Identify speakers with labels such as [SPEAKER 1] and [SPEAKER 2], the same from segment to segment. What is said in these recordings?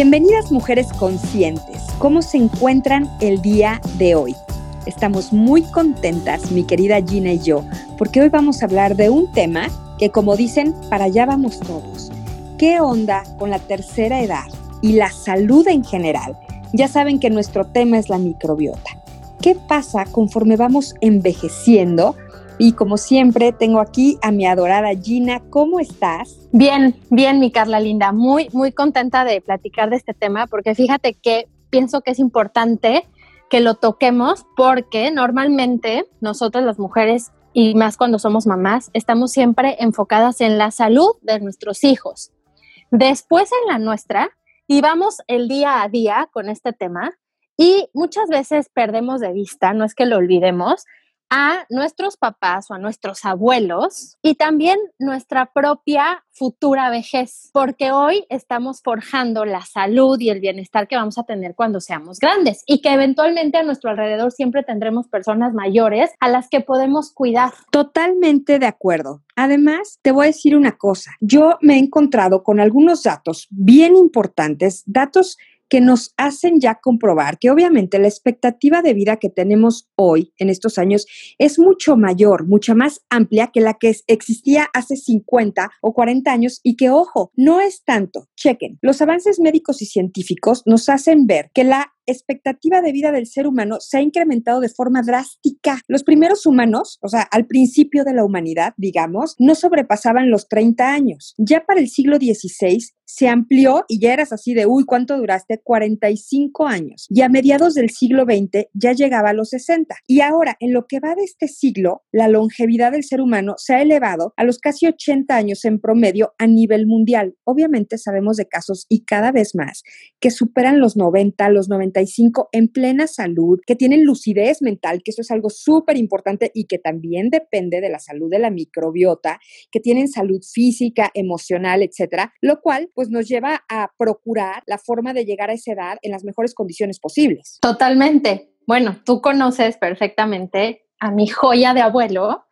[SPEAKER 1] Bienvenidas mujeres conscientes. ¿Cómo se encuentran el día de hoy? Estamos muy contentas, mi querida Gina y yo, porque hoy vamos a hablar de un tema que, como dicen, para allá vamos todos. ¿Qué onda con la tercera edad y la salud en general? Ya saben que nuestro tema es la microbiota. ¿Qué pasa conforme vamos envejeciendo? Y como siempre, tengo aquí a mi adorada Gina. ¿Cómo estás?
[SPEAKER 2] Bien, bien, mi Carla linda. Muy, muy contenta de platicar de este tema porque fíjate que pienso que es importante que lo toquemos porque normalmente nosotras las mujeres y más cuando somos mamás, estamos siempre enfocadas en la salud de nuestros hijos. Después en la nuestra y vamos el día a día con este tema y muchas veces perdemos de vista, no es que lo olvidemos, a nuestros papás o a nuestros abuelos y también nuestra propia futura vejez, porque hoy estamos forjando la salud y el bienestar que vamos a tener cuando seamos grandes y que eventualmente a nuestro alrededor siempre tendremos personas mayores a las que podemos cuidar.
[SPEAKER 1] Totalmente de acuerdo. Además, te voy a decir una cosa, yo me he encontrado con algunos datos bien importantes, datos que nos hacen ya comprobar que obviamente la expectativa de vida que tenemos hoy en estos años es mucho mayor, mucha más amplia que la que existía hace 50 o 40 años y que, ojo, no es tanto. Chequen, los avances médicos y científicos nos hacen ver que la expectativa de vida del ser humano se ha incrementado de forma drástica. Los primeros humanos, o sea, al principio de la humanidad, digamos, no sobrepasaban los 30 años. Ya para el siglo XVI se amplió y ya eras así de, uy, ¿cuánto duraste? 45 años. Y a mediados del siglo XX ya llegaba a los 60. Y ahora, en lo que va de este siglo, la longevidad del ser humano se ha elevado a los casi 80 años en promedio a nivel mundial. Obviamente sabemos de casos y cada vez más que superan los 90, los 90 en plena salud, que tienen lucidez mental, que eso es algo súper importante y que también depende de la salud de la microbiota, que tienen salud física, emocional, etcétera, lo cual pues nos lleva a procurar la forma de llegar a esa edad en las mejores condiciones posibles.
[SPEAKER 2] Totalmente. Bueno, tú conoces perfectamente a mi joya de abuelo,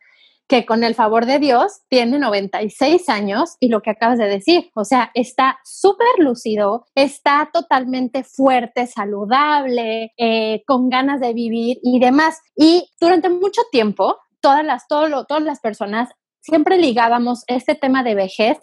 [SPEAKER 2] que con el favor de Dios tiene 96 años y lo que acabas de decir, o sea, está súper lúcido, está totalmente fuerte, saludable, eh, con ganas de vivir y demás. Y durante mucho tiempo, todas las, todas las personas siempre ligábamos este tema de vejez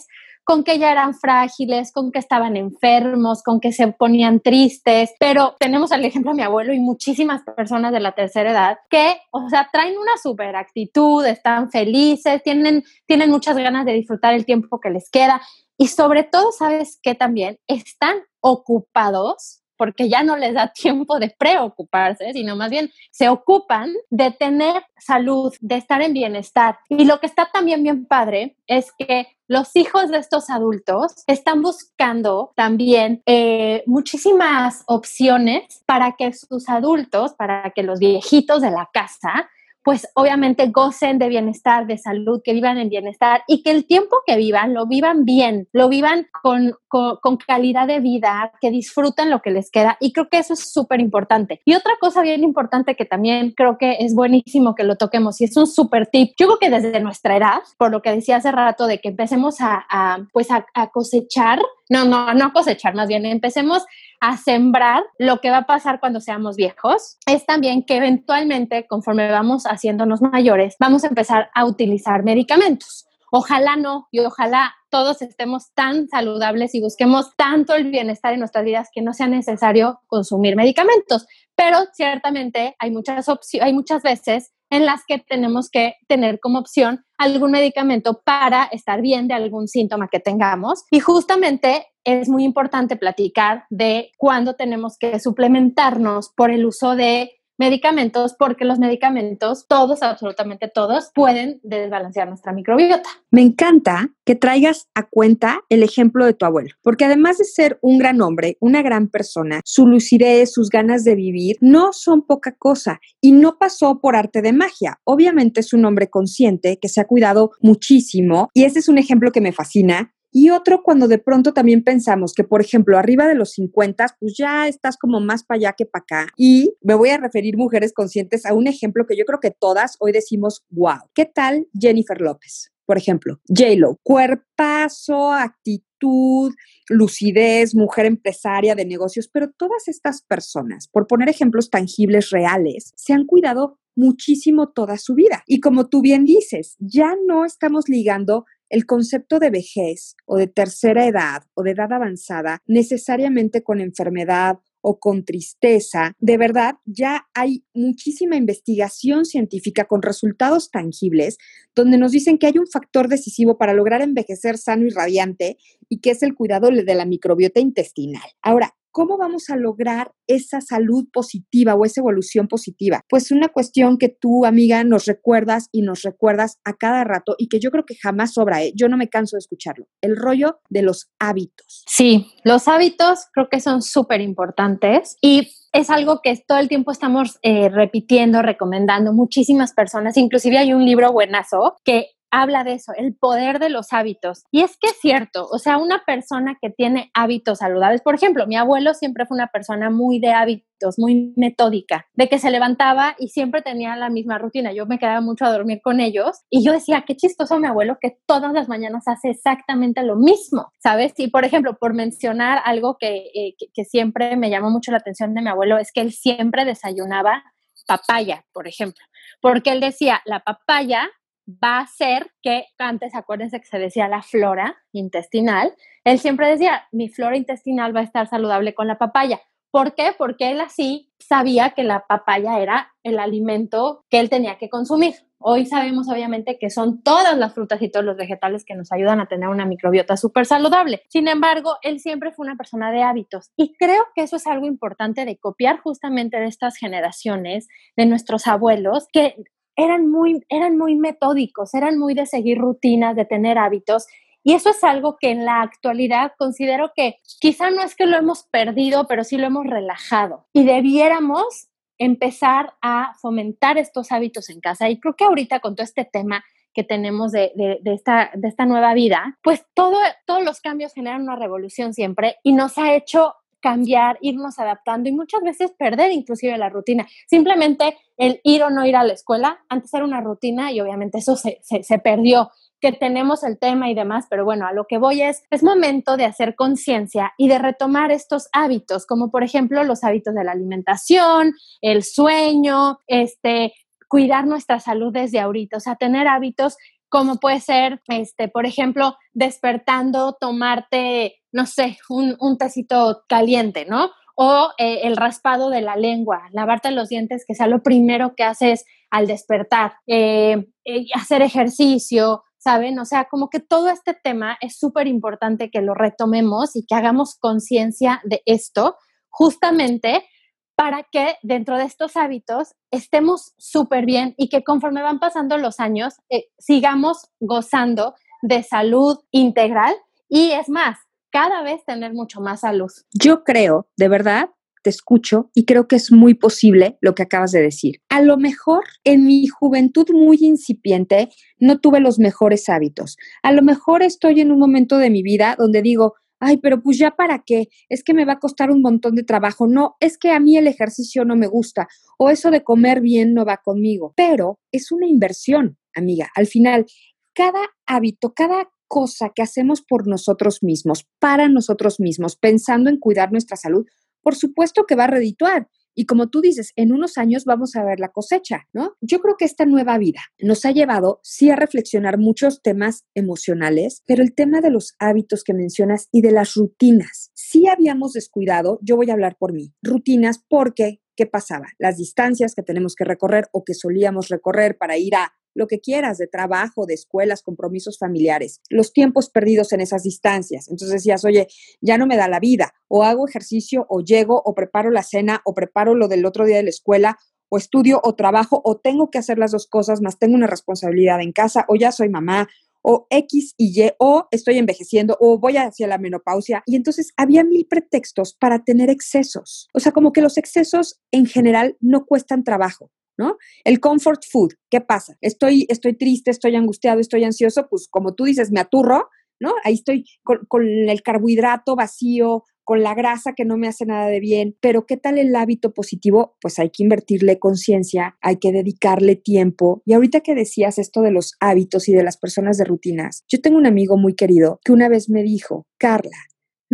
[SPEAKER 2] con que ya eran frágiles, con que estaban enfermos, con que se ponían tristes, pero tenemos el ejemplo de mi abuelo y muchísimas personas de la tercera edad que, o sea, traen una super actitud, están felices, tienen, tienen muchas ganas de disfrutar el tiempo que les queda y sobre todo, ¿sabes qué también? Están ocupados porque ya no les da tiempo de preocuparse, sino más bien se ocupan de tener salud, de estar en bienestar. Y lo que está también bien padre es que los hijos de estos adultos están buscando también eh, muchísimas opciones para que sus adultos, para que los viejitos de la casa pues obviamente gocen de bienestar, de salud, que vivan en bienestar y que el tiempo que vivan lo vivan bien, lo vivan con, con, calidad de vida, que disfruten lo que les queda y creo que eso es súper importante. Y otra cosa bien importante que también creo que es buenísimo que lo toquemos y es un súper tip, yo creo que desde nuestra edad, por lo que decía hace rato de que empecemos a, pues a cosechar, no, no, no a cosechar, más bien empecemos a sembrar lo que va a pasar cuando seamos viejos, es también que eventualmente, conforme vamos haciéndonos mayores, vamos a empezar a utilizar medicamentos. Ojalá no y ojalá todos estemos tan saludables y busquemos tanto el bienestar en nuestras vidas que no sea necesario consumir medicamentos. Pero ciertamente hay muchas, hay muchas veces en las que tenemos que tener como opción algún medicamento para estar bien de algún síntoma que tengamos. Y justamente es muy importante platicar de cuándo tenemos que suplementarnos por el uso de medicamentos porque los medicamentos, todos, absolutamente todos, pueden desbalancear nuestra microbiota.
[SPEAKER 1] Me encanta que traigas a cuenta el ejemplo de tu abuelo, porque además de ser un gran hombre, una gran persona, su lucidez, sus ganas de vivir, no son poca cosa y no pasó por arte de magia. Obviamente es un hombre consciente que se ha cuidado muchísimo y ese es un ejemplo que me fascina y otro cuando de pronto también pensamos que, por ejemplo, arriba de los 50, pues ya estás como más para allá que para acá. Y me voy a referir, mujeres conscientes, a un ejemplo que yo creo que todas hoy decimos, wow. ¿Qué tal Jennifer López? Por ejemplo, J-Lo, cuerpazo, actitud, lucidez, mujer empresaria de negocios, pero todas estas personas, por poner ejemplos tangibles, reales, se han cuidado muchísimo toda su vida. Y como tú bien dices, ya no estamos ligando el concepto de vejez o de tercera edad o de edad avanzada necesariamente con enfermedad o con tristeza, de verdad ya hay muchísima investigación científica con resultados tangibles donde nos dicen que hay un factor decisivo para lograr envejecer sano y radiante y que es el cuidado de la microbiota intestinal. Ahora, ¿Cómo vamos a lograr esa salud positiva o esa evolución positiva? Pues una cuestión que tú, amiga, nos recuerdas y nos recuerdas a cada rato y que yo creo que jamás sobra, ¿eh? yo no me canso de escucharlo, el rollo de los hábitos.
[SPEAKER 2] Sí, los hábitos creo que son súper importantes y es algo que todo el tiempo estamos eh, repitiendo, recomendando muchísimas personas. Inclusive hay un libro buenazo que habla de eso, el poder de los hábitos. Y es que es cierto, o sea, una persona que tiene hábitos saludables, por ejemplo, mi abuelo siempre fue una persona muy de hábitos, muy metódica, de que se levantaba y siempre tenía la misma rutina. Yo me quedaba mucho a dormir con ellos y yo decía, qué chistoso mi abuelo que todas las mañanas hace exactamente lo mismo, ¿sabes? Y por ejemplo, por mencionar algo que, eh, que siempre me llamó mucho la atención de mi abuelo, es que él siempre desayunaba papaya, por ejemplo, porque él decía, la papaya va a ser que antes, acuérdense que se decía la flora intestinal, él siempre decía, mi flora intestinal va a estar saludable con la papaya. ¿Por qué? Porque él así sabía que la papaya era el alimento que él tenía que consumir. Hoy sabemos obviamente que son todas las frutas y todos los vegetales que nos ayudan a tener una microbiota súper saludable. Sin embargo, él siempre fue una persona de hábitos y creo que eso es algo importante de copiar justamente de estas generaciones, de nuestros abuelos, que eran muy, eran muy metódicos, eran muy de seguir rutinas, de tener hábitos. Y eso es algo que en la actualidad considero que quizá no es que lo hemos perdido, pero sí lo hemos relajado. Y debiéramos empezar a fomentar estos hábitos en casa. Y creo que ahorita con todo este tema que tenemos de, esta, de esta nueva vida, pues todo, todos los cambios generan una revolución siempre y nos ha hecho cambiar, irnos adaptando y muchas veces perder inclusive la rutina. Simplemente el ir o no ir a la escuela, antes era una rutina y obviamente eso se, se, perdió que tenemos el tema y demás, pero bueno, a lo que voy es, es momento de hacer conciencia y de retomar estos hábitos, como por ejemplo los hábitos de la alimentación, el sueño, este, cuidar nuestra salud desde ahorita, o sea, tener hábitos como puede ser, este, por ejemplo, despertando, tomarte, no sé, un, un tecito caliente, ¿no? O eh, el raspado de la lengua, lavarte los dientes, que sea lo primero que haces al despertar, eh, eh, hacer ejercicio, ¿saben? O sea, como que todo este tema es súper importante que lo retomemos y que hagamos conciencia de esto, justamente para que dentro de estos hábitos estemos súper bien y que conforme van pasando los años eh, sigamos gozando de salud integral y es más, cada vez tener mucho más salud.
[SPEAKER 1] Yo creo, de verdad, te escucho y creo que es muy posible lo que acabas de decir. A lo mejor en mi juventud muy incipiente no tuve los mejores hábitos. A lo mejor estoy en un momento de mi vida donde digo, ay, pero pues ya para qué, es que me va a costar un montón de trabajo, no, es que a mí el ejercicio no me gusta o eso de comer bien no va conmigo, pero es una inversión, amiga. Al final, cada hábito, cada cosa que hacemos por nosotros mismos, para nosotros mismos, pensando en cuidar nuestra salud, por supuesto que va a redituar. Y como tú dices, en unos años vamos a ver la cosecha, ¿no? Yo creo que esta nueva vida nos ha llevado, sí, a reflexionar muchos temas emocionales, pero el tema de los hábitos que mencionas y de las rutinas, sí habíamos descuidado, yo voy a hablar por mí, rutinas porque, ¿qué pasaba? Las distancias que tenemos que recorrer o que solíamos recorrer para ir a lo que quieras, de trabajo, de escuelas, compromisos familiares, los tiempos perdidos en esas distancias. Entonces decías, oye, ya no me da la vida, o hago ejercicio, o llego, o preparo la cena, o preparo lo del otro día de la escuela, o estudio o trabajo o tengo que hacer las dos cosas, más tengo una responsabilidad en casa o ya soy mamá o X y Y, o estoy envejeciendo, o voy hacia la menopausia. Y entonces había mil pretextos para tener excesos. O sea, como que los excesos en general no cuestan trabajo. ¿No? El comfort food, ¿qué pasa? Estoy, estoy triste, estoy angustiado, estoy ansioso, pues como tú dices, me aturro, ¿no? Ahí estoy con, con, el carbohidrato vacío, con la grasa que no me hace nada de bien, pero ¿qué tal el hábito positivo? Pues hay que invertirle conciencia, hay que dedicarle tiempo. Y ahorita que decías esto de los hábitos y de las personas de rutinas, yo tengo un amigo muy querido que una vez me dijo, Carla,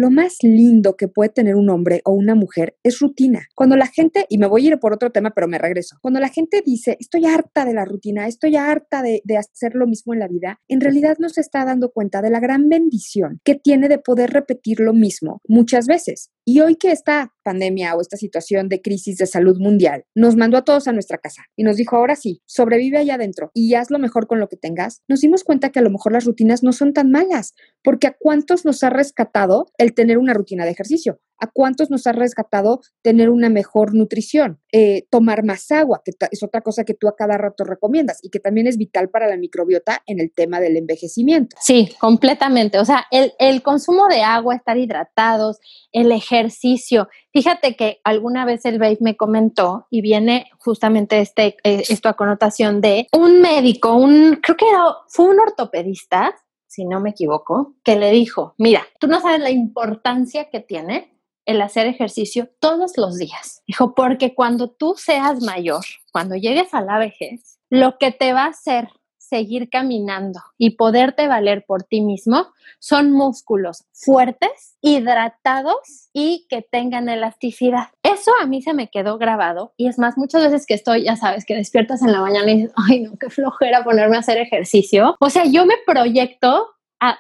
[SPEAKER 1] lo más lindo que puede tener un hombre o una mujer es rutina. Cuando la gente, y me voy a ir por otro tema, pero me regreso, cuando la gente dice, estoy harta de la rutina, estoy harta de, de, hacer lo mismo en la vida, en realidad no se está dando cuenta de la gran bendición que tiene de poder repetir lo mismo muchas veces. Y hoy que esta pandemia o esta situación de crisis de salud mundial nos mandó a todos a nuestra casa y nos dijo, ahora sí, sobrevive allá adentro y haz lo mejor con lo que tengas, nos dimos cuenta que a lo mejor las rutinas no son tan malas, porque a cuántos nos ha rescatado el tener una rutina de ejercicio. ¿A cuántos nos ha rescatado tener una mejor nutrición? Eh, tomar más agua, que es otra cosa que tú a cada rato recomiendas y que también es vital para la microbiota en el tema del envejecimiento.
[SPEAKER 2] Sí, completamente. O sea, el, consumo de agua, estar hidratados, el ejercicio. Fíjate que alguna vez el Babe me comentó y viene justamente este, eh, esto a connotación de un médico, un, creo que era, fue un ortopedista, si no me equivoco, que le dijo, mira, tú no sabes la importancia que tiene el hacer ejercicio todos los días. Dijo, porque cuando tú seas mayor, cuando llegues a la vejez, lo que te va a hacer seguir caminando y poderte valer por ti mismo son músculos fuertes, hidratados y que tengan elasticidad. Eso a mí se me quedó grabado y es más, muchas veces que estoy, ya sabes, que despiertas en la mañana y dices, ay no, qué flojera ponerme a hacer ejercicio. O sea, yo me proyecto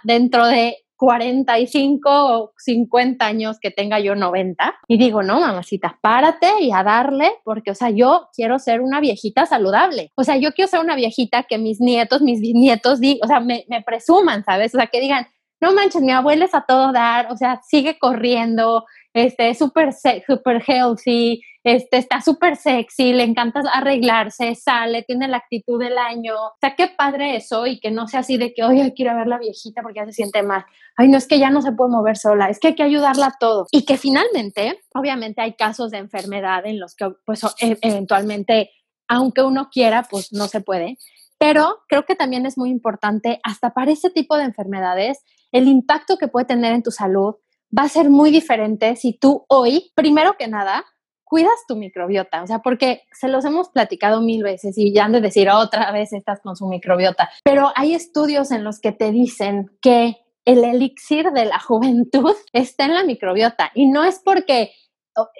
[SPEAKER 2] dentro de 45 o 50 años que tenga yo 90 y digo, no, mamacita, párate y a darle, porque, o sea, yo quiero ser una viejita saludable. O sea, yo quiero ser una viejita que mis nietos, mis bisnietos, o sea, me, me presuman, ¿sabes? O sea, que digan, no manches, mi abuela es a todo dar, o sea, sigue corriendo, este, súper super healthy, este, está súper sexy, le encanta arreglarse, sale, tiene la actitud del año. O sea, qué padre eso y que no sea así de que, oye, quiero ver la viejita porque ya se siente mal. Ay, no es que ya no se puede mover sola, es que hay que ayudarla a todo. Y que finalmente, obviamente hay casos de enfermedad en los que, pues, e, eventualmente, aunque uno quiera, pues no se puede. Pero creo que también es muy importante, hasta para ese tipo de enfermedades, el impacto que puede tener en tu salud va a ser muy diferente si tú hoy, primero que nada, cuidas tu microbiota, o sea, porque se los hemos platicado mil veces y ya han de decir otra vez estás con su microbiota, pero hay estudios en los que te dicen que el elixir de la juventud está en la microbiota y no es porque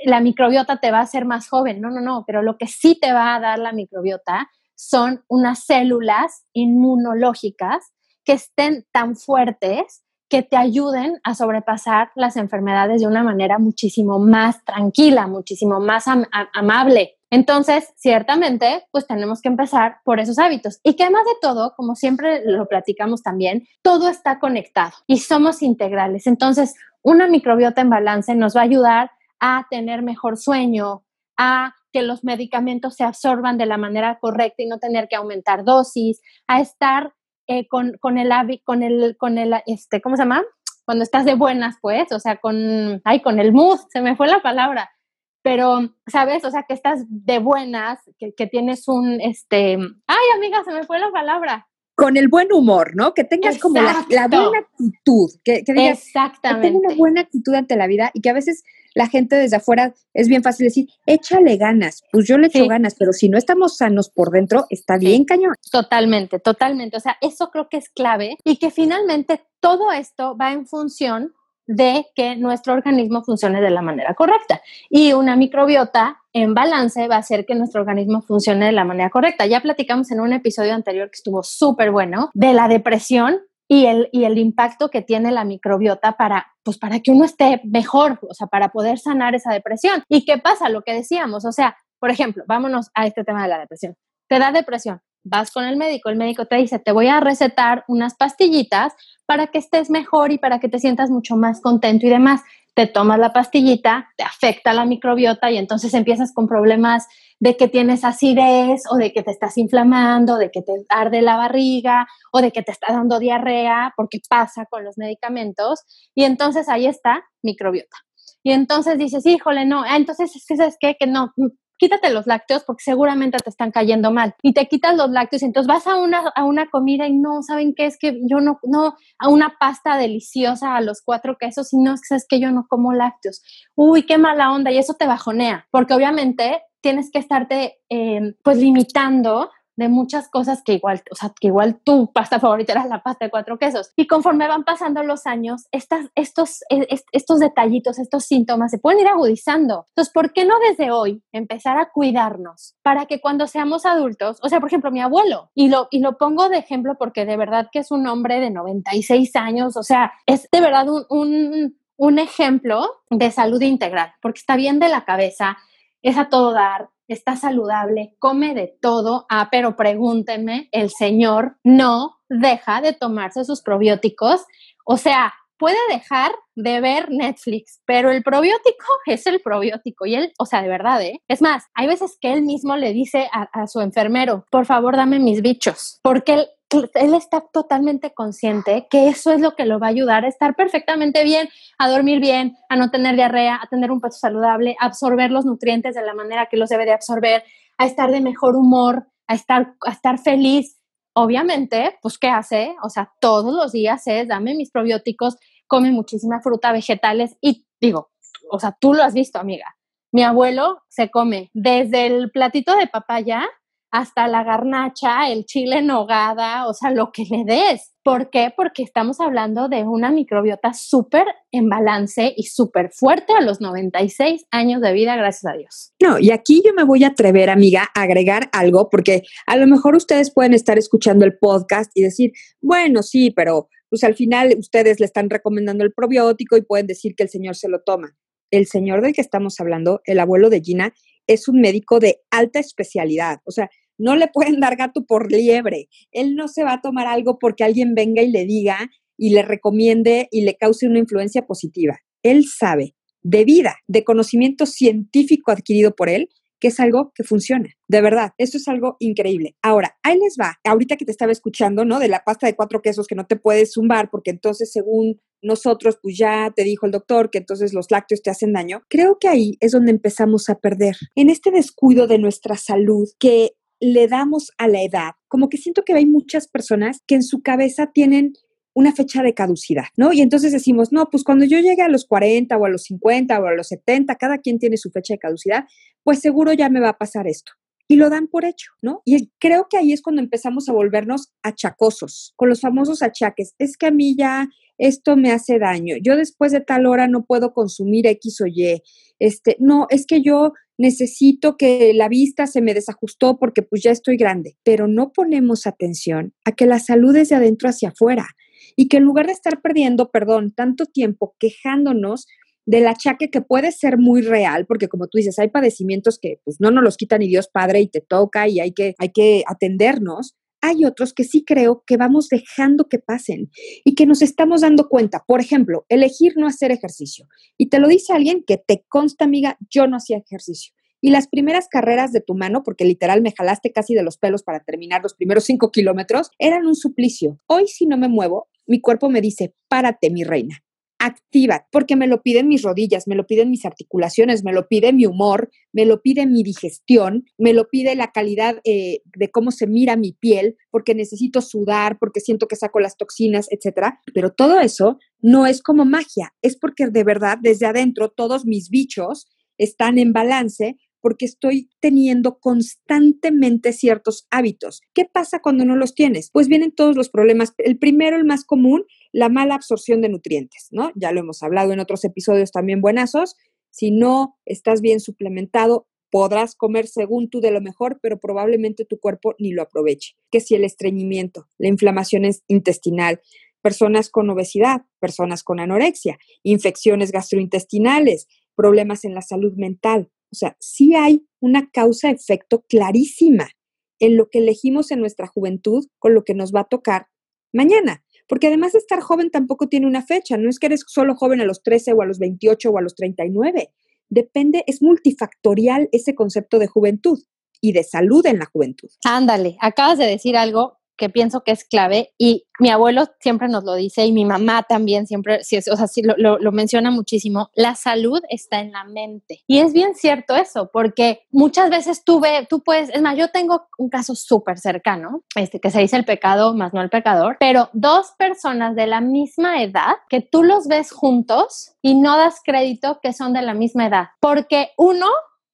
[SPEAKER 2] la microbiota te va a hacer más joven, no, no, no, pero lo que sí te va a dar la microbiota son unas células inmunológicas que estén tan fuertes que te ayuden a sobrepasar las enfermedades de una manera muchísimo más tranquila, muchísimo más amable. Entonces, ciertamente, pues tenemos que empezar por esos hábitos. Y que además de todo, como siempre lo platicamos también, todo está conectado y somos integrales. Entonces, una microbiota en balance nos va a ayudar a tener mejor sueño, a que los medicamentos se absorban de la manera correcta y no tener que aumentar dosis, a estar eh, con, con, el con el, con el, este, ¿cómo se llama? Cuando estás de buenas, pues, o sea, con, ay, con el mood, se me fue la palabra, pero, ¿sabes? O sea, que estás de buenas, que, que tienes un, este, ay, amiga, se me fue la palabra,
[SPEAKER 1] con el buen humor, ¿no? Que tengas como la, buena actitud, que, que digas,
[SPEAKER 2] Exactamente.
[SPEAKER 1] que tengas una buena actitud ante la vida y que a veces la gente desde afuera es bien fácil decir, échale ganas. Pues yo le echo ganas, pero si no estamos sanos por dentro, está bien cañón.
[SPEAKER 2] Totalmente, totalmente. O sea, eso creo que es clave y que finalmente todo esto va en función de que nuestro organismo funcione de la manera correcta. Y una microbiota en balance va a hacer que nuestro organismo funcione de la manera correcta. Ya platicamos en un episodio anterior que estuvo súper bueno de la depresión y el, y el impacto que tiene la microbiota para, pues para que uno esté mejor, o sea, para poder sanar esa depresión. ¿Y qué pasa? Lo que decíamos, o sea, por ejemplo, vámonos a este tema de la depresión. Te da depresión, vas con el médico, el médico te dice, te voy a recetar unas pastillitas para que estés mejor y para que te sientas mucho más contento y demás. Te tomas la pastillita, te afecta la microbiota y entonces empiezas con problemas de que tienes acidez o de que te estás inflamando, de que te arde la barriga o de que te está dando diarrea, porque pasa con los medicamentos. Y entonces ahí está microbiota. Y entonces dices, híjole, no, ah, entonces es que sabes qué, que no, quítate los lácteos porque seguramente te están cayendo mal. Y te quitas los lácteos y entonces vas a una, a una comida y no, ¿saben qué? Es que yo no, no, a una pasta deliciosa a los cuatro quesos y no, es que, yo no como lácteos. Uy, qué mala onda y eso te bajonea, porque obviamente tienes que estarte eh, pues limitando de muchas cosas que igual, o sea, que igual tu pasta favorita era la pasta de cuatro quesos. Y conforme van pasando los años, estas, estos, e, estos detallitos, estos síntomas se pueden ir agudizando. Entonces, ¿por qué no desde hoy empezar a cuidarnos para que cuando seamos adultos, o sea, por ejemplo, mi abuelo, y lo, y lo pongo de ejemplo porque de verdad que es un hombre de 96 años, o sea, es de verdad un, un, un ejemplo de salud integral, porque está bien de la cabeza, es a todo dar, está saludable, come de todo. Ah, pero pregúntenme, el señor no deja de tomarse sus probióticos. O sea, puede dejar de ver Netflix, pero el probiótico es el probiótico y él, o sea, de verdad, ¿eh? Es más, hay veces que él mismo le dice a, a su enfermero, por favor, dame mis bichos, porque él él está totalmente consciente que eso es lo que lo va a ayudar a estar perfectamente bien, a dormir bien, a no tener diarrea, a tener un peso saludable, a absorber los nutrientes de la manera que los debe de absorber, a estar de mejor humor, a estar, a estar feliz. Obviamente, pues, ¿qué hace? O sea, todos los días es, dame mis probióticos, come muchísima fruta, vegetales y digo, o sea, tú lo has visto, amiga. Mi abuelo se come desde el platito de papaya hasta la garnacha, el chile en nogada, o sea, lo que le des. ¿Por qué? Porque estamos hablando de una microbiota súper en balance y súper fuerte a los 96 años de vida, gracias a Dios.
[SPEAKER 1] No, y aquí yo me voy a atrever, amiga, a agregar algo, porque a lo mejor ustedes pueden estar escuchando el podcast y decir, bueno, sí, pero pues al final ustedes le están recomendando el probiótico y pueden decir que el señor se lo toma. El señor del que estamos hablando, el abuelo de Gina, es un médico de alta especialidad. O sea, no le pueden dar gato por liebre. Él no se va a tomar algo porque alguien venga y le diga y le recomiende y le cause una influencia positiva. Él sabe de vida, de conocimiento científico adquirido por él, que es algo que funciona. De verdad, eso es algo increíble. Ahora, ahí les va. Ahorita que te estaba escuchando, ¿no? De la pasta de cuatro quesos que no te puedes zumbar porque entonces según nosotros, pues ya te dijo el doctor que entonces los lácteos te hacen daño. Creo que ahí es donde empezamos a perder. En este descuido de nuestra salud que le damos a la edad, como que siento que hay muchas personas que en su cabeza tienen una fecha de caducidad, ¿no? Y entonces decimos, no, pues cuando yo llegue a los 40 o a los 50 o a los 70, cada quien tiene su fecha de caducidad, pues seguro ya me va a pasar esto. Y lo dan por hecho, ¿no? Y creo que ahí es cuando empezamos a volvernos achacosos, con los famosos achaques. Es que a mí ya esto me hace daño. Yo después de tal hora no puedo consumir X o Y. Este, no, es que yo necesito que la vista se me desajustó porque pues ya estoy grande, pero no ponemos atención a que la salud es de adentro hacia afuera y que en lugar de estar perdiendo, perdón, tanto tiempo quejándonos del achaque que puede ser muy real, porque como tú dices, hay padecimientos que pues no nos los quita ni Dios Padre y te toca y hay que, hay que atendernos, hay otros que sí creo que vamos dejando que pasen y que nos estamos dando cuenta. Por ejemplo, elegir no hacer ejercicio. Y te lo dice alguien que te consta, amiga, yo no hacía ejercicio. Y las primeras carreras de tu mano, porque literal me jalaste casi de los pelos para terminar los primeros cinco kilómetros, eran un suplicio. Hoy si no me muevo, mi cuerpo me dice, párate, mi reina activa, porque me lo piden mis rodillas, me lo piden mis articulaciones, me lo pide mi humor, me lo pide mi digestión, me lo pide la calidad eh, de cómo se mira mi piel, porque necesito sudar, porque siento que saco las toxinas, etcétera. Pero todo eso no es como magia, es porque de verdad desde adentro todos mis bichos están en balance porque estoy teniendo constantemente ciertos hábitos. ¿Qué pasa cuando no los tienes? Pues vienen todos los problemas. El primero, el más común, la mala absorción de nutrientes, ¿no? Ya lo hemos hablado en otros episodios también buenazos. Si no estás bien suplementado, podrás comer según tú de lo mejor, pero probablemente tu cuerpo ni lo aproveche. Que si el estreñimiento, la inflamación intestinal, personas con obesidad, personas con anorexia, infecciones gastrointestinales, problemas en la salud mental, o sea, sí hay una causa-efecto clarísima en lo que elegimos en nuestra juventud con lo que nos va a tocar mañana. Porque además de estar joven tampoco tiene una fecha, no es que eres solo joven a los 13 o a los 28 o a los 39. Depende, es multifactorial ese concepto de juventud y de salud en la juventud.
[SPEAKER 2] Ándale, acabas de decir algo que pienso que es clave y mi abuelo siempre nos lo dice y mi mamá también siempre, o sea, sí, lo, lo, menciona muchísimo, la salud está en la mente. Y es bien cierto eso, porque muchas veces tú, ve, tú puedes, es más, yo tengo un caso súper cercano, este, que se dice el pecado más no el pecador, pero dos personas de la misma edad que tú los ves juntos y no das crédito que son de la misma edad, porque uno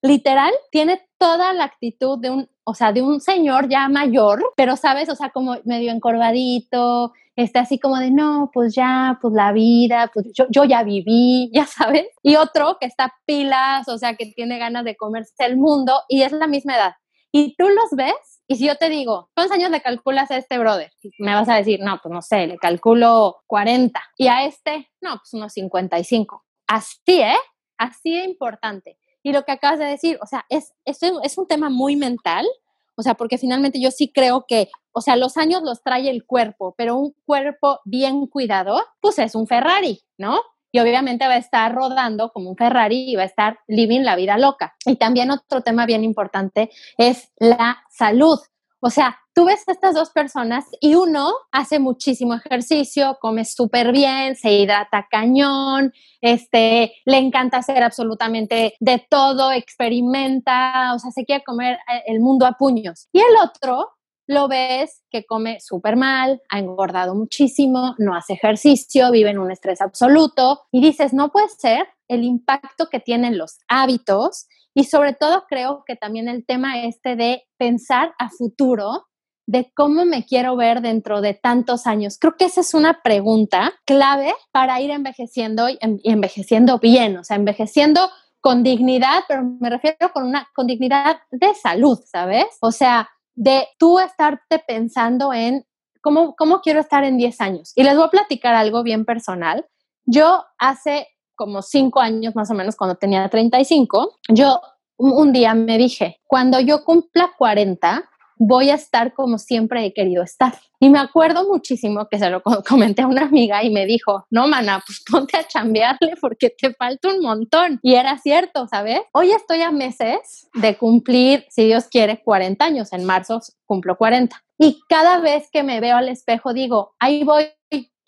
[SPEAKER 2] literal tiene toda la actitud de un o sea, de un señor ya mayor, pero sabes, o sea, como medio encorvadito, este así como de, no, pues ya, pues la vida, pues yo, yo ya viví, ya sabes. Y otro que está pilas, o sea, que tiene ganas de comerse el mundo y es la misma edad. Y tú los ves y si yo te digo, ¿cuántos años le calculas a este brother? Me vas a decir, no, pues no sé, le calculo 40. Y a este, no, pues unos 55. Así, ¿eh? Así de importante. Y lo que acabas de decir, o sea, es, esto es un tema muy mental, o sea, porque finalmente yo sí creo que, o sea, los años los trae el cuerpo, pero un cuerpo bien cuidado, pues es un Ferrari, ¿no? Y obviamente va a estar rodando como un Ferrari y va a estar living la vida loca. Y también otro tema bien importante es la salud. O sea, tú ves a estas dos personas y uno hace muchísimo ejercicio, come súper bien, se hidrata cañón, este, le encanta hacer absolutamente de todo, experimenta, o sea, se quiere comer eh, el mundo a puños. Y el otro lo ves que come súper mal, ha engordado muchísimo, no hace ejercicio, vive en un estrés absoluto y dices, no puede ser el impacto que tienen los hábitos y sobre todo creo que también el tema este de pensar a futuro de cómo me quiero ver dentro de tantos años? Creo que esa es una pregunta clave para ir envejeciendo y envejeciendo bien, o sea, envejeciendo con dignidad, pero me refiero con una con dignidad de salud, ¿sabes? O sea, de tú estarte pensando en cómo, cómo quiero estar en 10 años. Y les voy a platicar algo bien personal. Yo hace como 5 años más o menos, cuando tenía 35, yo un día me dije, cuando yo cumpla 40, voy a estar como siempre he querido estar. Y me acuerdo muchísimo que se lo comenté a una amiga y me dijo, no, mana, pues ponte a chambearle porque te falta un montón. Y era cierto, ¿sabes? Hoy estoy a meses de cumplir, si Dios quiere, 40 años. En marzo cumplo 40. Y cada vez que me veo al espejo digo, ahí voy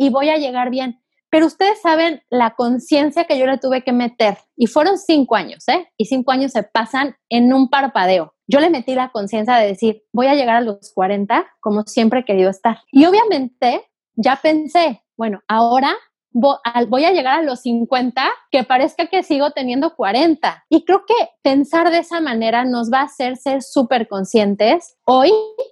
[SPEAKER 2] y voy a llegar bien. Pero ustedes saben la conciencia que yo le tuve que meter. Y fueron cinco años, ¿eh? Y cinco años se pasan en un parpadeo yo le metí la conciencia de decir, voy a llegar a los 40 como siempre he querido estar. Y obviamente ya pensé, bueno, ahora voy a llegar a los 50 que parezca que sigo teniendo 40. Y creo que pensar de esa manera nos va a hacer ser súper conscientes hoy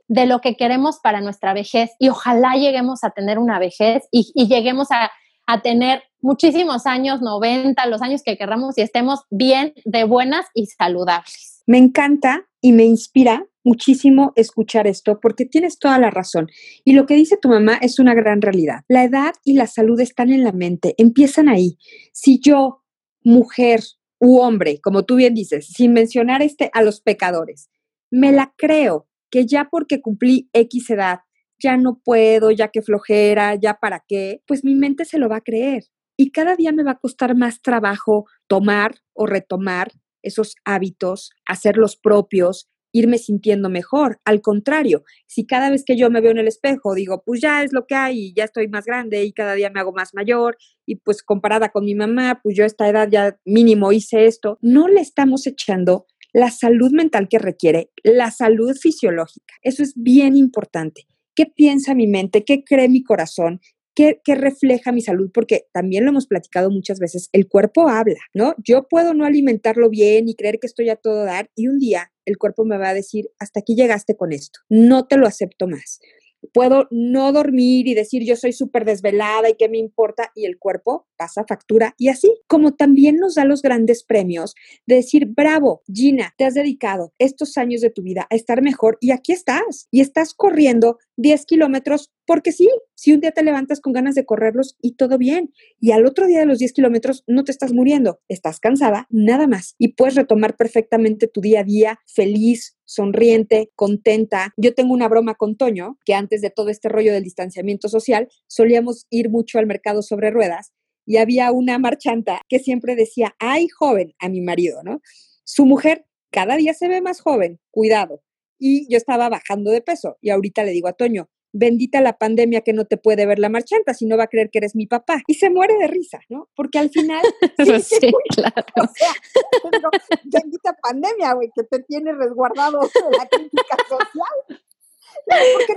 [SPEAKER 2] de lo que queremos para nuestra vejez y ojalá lleguemos a tener una vejez y, lleguemos a, a tener muchísimos años, 90, los años que querramos y estemos bien, de buenas y saludables.
[SPEAKER 1] Me encanta y me inspira muchísimo escuchar esto porque tienes toda la razón. Y lo que dice tu mamá es una gran realidad. La edad y la salud están en la mente, empiezan ahí. Si yo, mujer u hombre, como tú bien dices, sin mencionar este a los pecadores, me la creo que ya porque cumplí X edad, ya no puedo, ya que flojera, ya para qué, pues mi mente se lo va a creer. Y cada día me va a costar más trabajo tomar o retomar esos hábitos, hacerlos propios, irme sintiendo mejor. Al contrario, si cada vez que yo me veo en el espejo digo, pues ya es lo que hay ya estoy más grande y cada día me hago más mayor y pues comparada con mi mamá, pues yo a esta edad ya mínimo hice esto, no le estamos echando la salud mental que requiere, la salud fisiológica. Eso es bien importante. ¿Qué piensa mi mente? ¿Qué cree mi corazón? ¿Qué, refleja mi salud? Porque también lo hemos platicado muchas veces, el cuerpo habla, ¿no? Yo puedo no alimentarlo bien y creer que estoy a todo dar y un día el cuerpo me va a decir, hasta aquí llegaste con esto, no te lo acepto más puedo no dormir y decir yo soy súper desvelada y qué me importa y el cuerpo pasa factura y así como también nos da los grandes premios de decir bravo Gina te has dedicado estos años de tu vida a estar mejor y aquí estás y estás corriendo 10 kilómetros Porque sí, si un día te levantas con ganas de correrlos y todo bien, y al otro día de los 10 kilómetros no te estás muriendo, estás cansada, nada más, y puedes retomar perfectamente tu día a día feliz, sonriente, contenta. Yo tengo una broma con Toño, que antes de todo este rollo del distanciamiento social, solíamos ir mucho al mercado sobre ruedas y había una marchanta que siempre decía, ay joven, a mi marido, ¿no? Su mujer cada día se ve más joven, cuidado. Y yo estaba bajando de peso y ahorita le digo a Toño, bendita la pandemia que no te puede ver la marchanta, si no va a creer que eres mi papá. Y se muere de risa, ¿no? Porque al final...
[SPEAKER 2] sí, claro.
[SPEAKER 1] O sea, bendita pandemia, güey, que te tiene resguardado de la crítica social.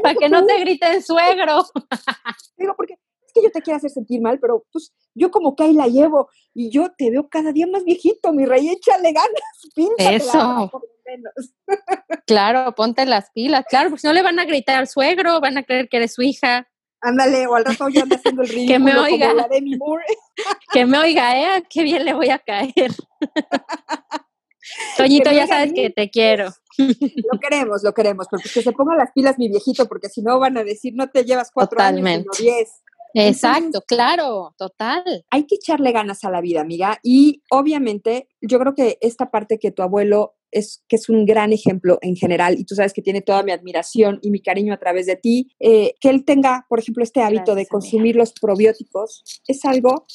[SPEAKER 2] Para que no te griten suegro.
[SPEAKER 1] Digo, porque que yo te quiero hacer sentir mal, pero pues yo como que ahí la llevo y yo te veo cada día más viejito, mi rey, échale ganas,
[SPEAKER 2] Eso. claro, ponte las pilas, claro, pues no le van a gritar al suegro, van a creer que eres su hija.
[SPEAKER 1] Ándale, o al rato ya anda haciendo el ridículo
[SPEAKER 2] que me oiga.
[SPEAKER 1] como la Demi Moore.
[SPEAKER 2] que me oiga, ¿eh? Qué bien le voy a caer. Toñito, ya sabes que te quiero.
[SPEAKER 1] Lo queremos, lo queremos, pero pues que se pongan las pilas mi viejito, porque si no van a decir, no te llevas cuatro años, sino diez.
[SPEAKER 2] Exacto, claro, total.
[SPEAKER 1] Hay que echarle ganas a la vida, amiga. Y obviamente, yo creo que esta parte que tu abuelo es que es un gran ejemplo en general y tú sabes que tiene toda mi admiración y mi cariño a través de ti, eh, que él tenga, por ejemplo, este hábito de consumir los probióticos, es algo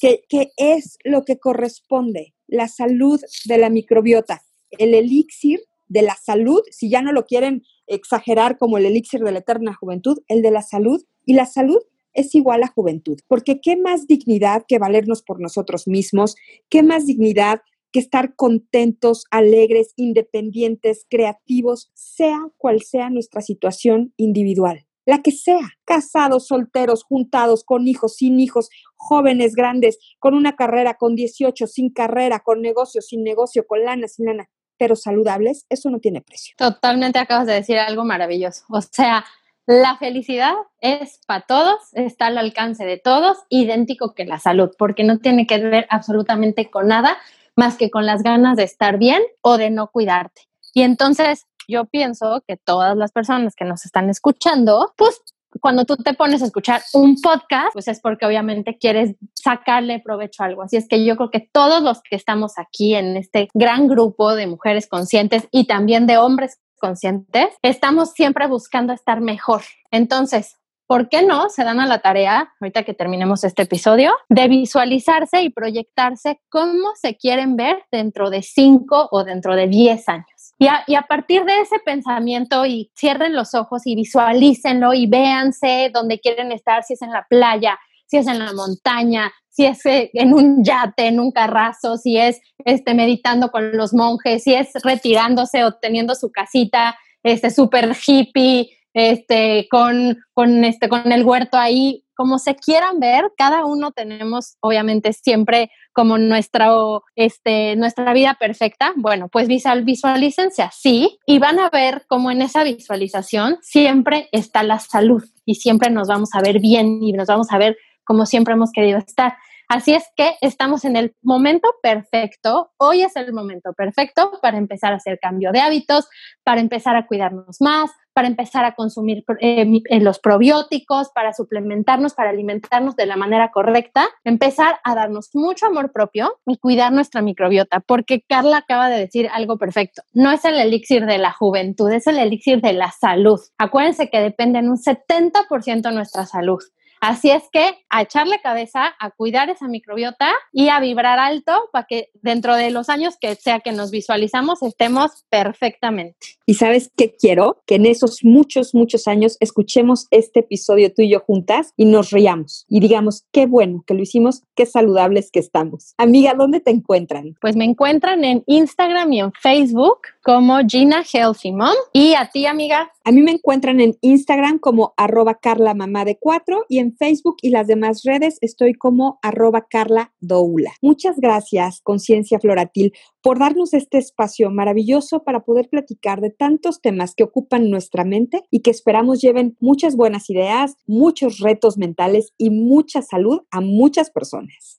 [SPEAKER 1] que, que es lo que corresponde, la salud de la microbiota, el elixir de la salud, si ya no lo quieren exagerar como el elixir de la eterna juventud, el de la salud y la salud es igual a juventud, porque qué más dignidad que valernos por nosotros mismos, qué más dignidad que estar contentos, alegres, independientes, creativos, sea cual sea nuestra situación individual, la que sea, casados, solteros, juntados, con hijos, sin hijos, jóvenes, grandes, con una carrera, con 18, sin carrera, con negocio, sin negocio, con lana, sin lana, pero saludables, eso no tiene precio.
[SPEAKER 2] Totalmente acabas de decir algo maravilloso. O sea, la felicidad es para todos, está al alcance de todos, idéntico que la salud, porque no tiene que ver absolutamente con nada más que con las ganas de estar bien o de no cuidarte. Y entonces yo pienso que todas las personas que nos están escuchando, pues cuando tú te pones a escuchar un podcast, pues es porque obviamente quieres sacarle provecho a algo. Así es que yo creo que todos los que estamos aquí en este gran grupo de mujeres conscientes y también de hombres conscientes, estamos siempre buscando estar mejor. Entonces, ¿por qué no se dan a la tarea, ahorita que terminemos este episodio, de visualizarse y proyectarse cómo se quieren ver dentro de cinco o dentro de diez años? Y a, y a, partir de ese pensamiento y cierren los ojos y visualícenlo y véanse dónde quieren estar, si es en la playa, si es en la montaña, si es eh, en un yate, en un carrazo, si es este, meditando con los monjes, si es retirándose o teniendo su casita este súper hippie, este, con, con, este, con el huerto ahí, como se quieran ver, cada uno tenemos obviamente siempre como nuestra, este, nuestra vida perfecta. Bueno, pues visual, visualícense así y van a ver cómo en esa visualización siempre está la salud y siempre nos vamos a ver bien y nos vamos a ver como siempre hemos querido estar. Así es que estamos en el momento perfecto, hoy es el momento perfecto para empezar a hacer cambio de hábitos, para empezar a cuidarnos más, para empezar a consumir eh, eh, los probióticos, para suplementarnos, para alimentarnos de la manera correcta, empezar a darnos mucho amor propio y cuidar nuestra microbiota, porque Carla acaba de decir algo perfecto. No es el elixir de la juventud, es el elixir de la salud. Acuérdense que depende en un 70% nuestra salud. Así es que a echarle cabeza, a cuidar esa microbiota y a vibrar alto para que dentro de los años que sea que nos visualizamos estemos perfectamente.
[SPEAKER 1] Y sabes qué quiero? Que en esos muchos, muchos años escuchemos este episodio tú y yo juntas y nos riamos y digamos, qué bueno que lo hicimos, qué saludables que estamos. Amiga, ¿dónde te encuentran?
[SPEAKER 2] Pues me encuentran en Instagram y en Facebook como Gina Healthy Mom. Y a ti, amiga.
[SPEAKER 1] A mí me encuentran en Instagram como arroba Carla Mamá de Cuatro y Facebook y las demás redes estoy como arroba Carla Doula. Muchas gracias, Conciencia Floratil, por darnos este espacio maravilloso para poder platicar de tantos temas que ocupan nuestra mente y que esperamos lleven muchas buenas ideas, muchos retos mentales y mucha salud a muchas personas.